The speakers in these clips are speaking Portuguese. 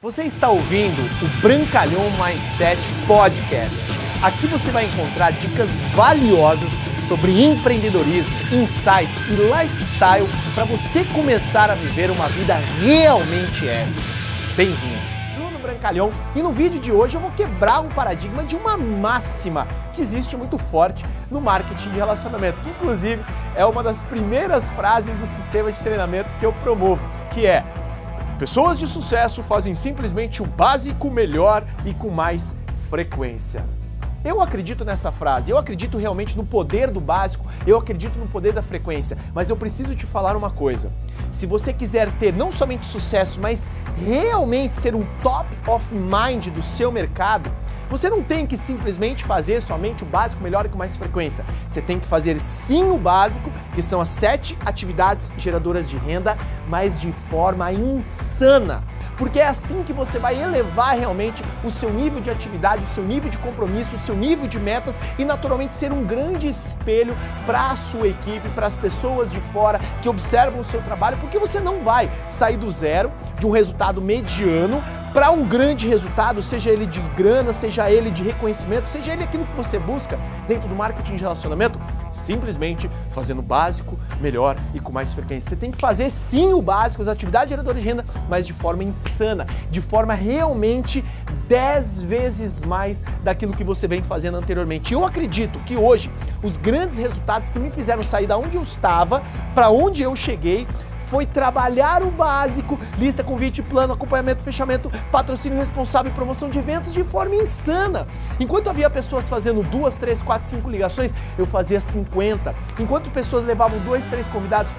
Você está ouvindo o Brancalhão Mindset Podcast. Aqui você vai encontrar dicas valiosas sobre empreendedorismo, insights e lifestyle para você começar a viver uma vida realmente épica. Bem-vindo! Bruno Brancalhão e no vídeo de hoje eu vou quebrar um paradigma de uma máxima que existe muito forte no marketing de relacionamento, que inclusive é uma das primeiras frases do sistema de treinamento que eu promovo, que é Pessoas de sucesso fazem simplesmente o básico melhor e com mais frequência. Eu acredito nessa frase, eu acredito realmente no poder do básico, eu acredito no poder da frequência, mas eu preciso te falar uma coisa. Se você quiser ter não somente sucesso, mas realmente ser um top of mind do seu mercado, você não tem que simplesmente fazer somente o básico melhor e com mais frequência. Você tem que fazer sim o básico, que são as sete atividades geradoras de renda, mas de forma insana porque é assim que você vai elevar realmente o seu nível de atividade, o seu nível de compromisso, o seu nível de metas e naturalmente ser um grande espelho para a sua equipe, para as pessoas de fora que observam o seu trabalho, porque você não vai sair do zero de um resultado mediano para um grande resultado, seja ele de grana, seja ele de reconhecimento, seja ele aquilo que você busca dentro do marketing de relacionamento, simplesmente fazendo o básico melhor e com mais frequência. Você tem que fazer sim o básico, as atividades geradoras de renda, mas de forma insana, de forma realmente 10 vezes mais daquilo que você vem fazendo anteriormente. Eu acredito que hoje os grandes resultados que me fizeram sair da onde eu estava para onde eu cheguei foi trabalhar o básico, lista, convite, plano, acompanhamento, fechamento, patrocínio responsável e promoção de eventos de forma insana. Enquanto havia pessoas fazendo duas, três, quatro, cinco ligações, eu fazia 50. Enquanto pessoas levavam dois, três convidados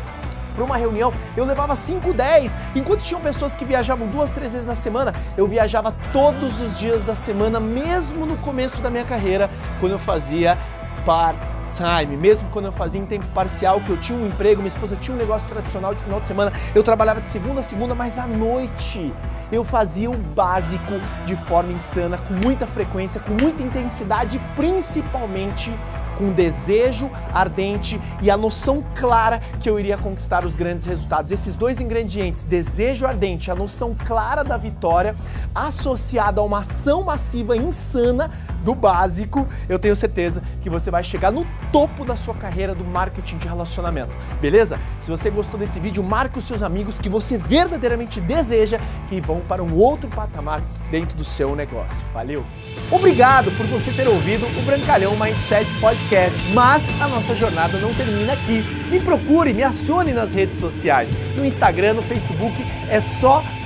para uma reunião, eu levava 5, 10. Enquanto tinham pessoas que viajavam duas, três vezes na semana, eu viajava todos os dias da semana, mesmo no começo da minha carreira, quando eu fazia part time, mesmo quando eu fazia em tempo parcial, que eu tinha um emprego, minha esposa tinha um negócio tradicional de final de semana, eu trabalhava de segunda a segunda, mas à noite eu fazia o básico de forma insana, com muita frequência, com muita intensidade, principalmente com desejo ardente e a noção clara que eu iria conquistar os grandes resultados. Esses dois ingredientes, desejo ardente a noção clara da vitória, associada a uma ação massiva insana do básico, eu tenho certeza que você vai chegar no topo da sua carreira do marketing de relacionamento. Beleza? Se você gostou desse vídeo, marque os seus amigos que você verdadeiramente deseja que vão para um outro patamar dentro do seu negócio. Valeu! Obrigado por você ter ouvido o Brancalhão Mindset Podcast, mas a nossa jornada não termina aqui. Me procure, me acione nas redes sociais. No Instagram, no Facebook, é só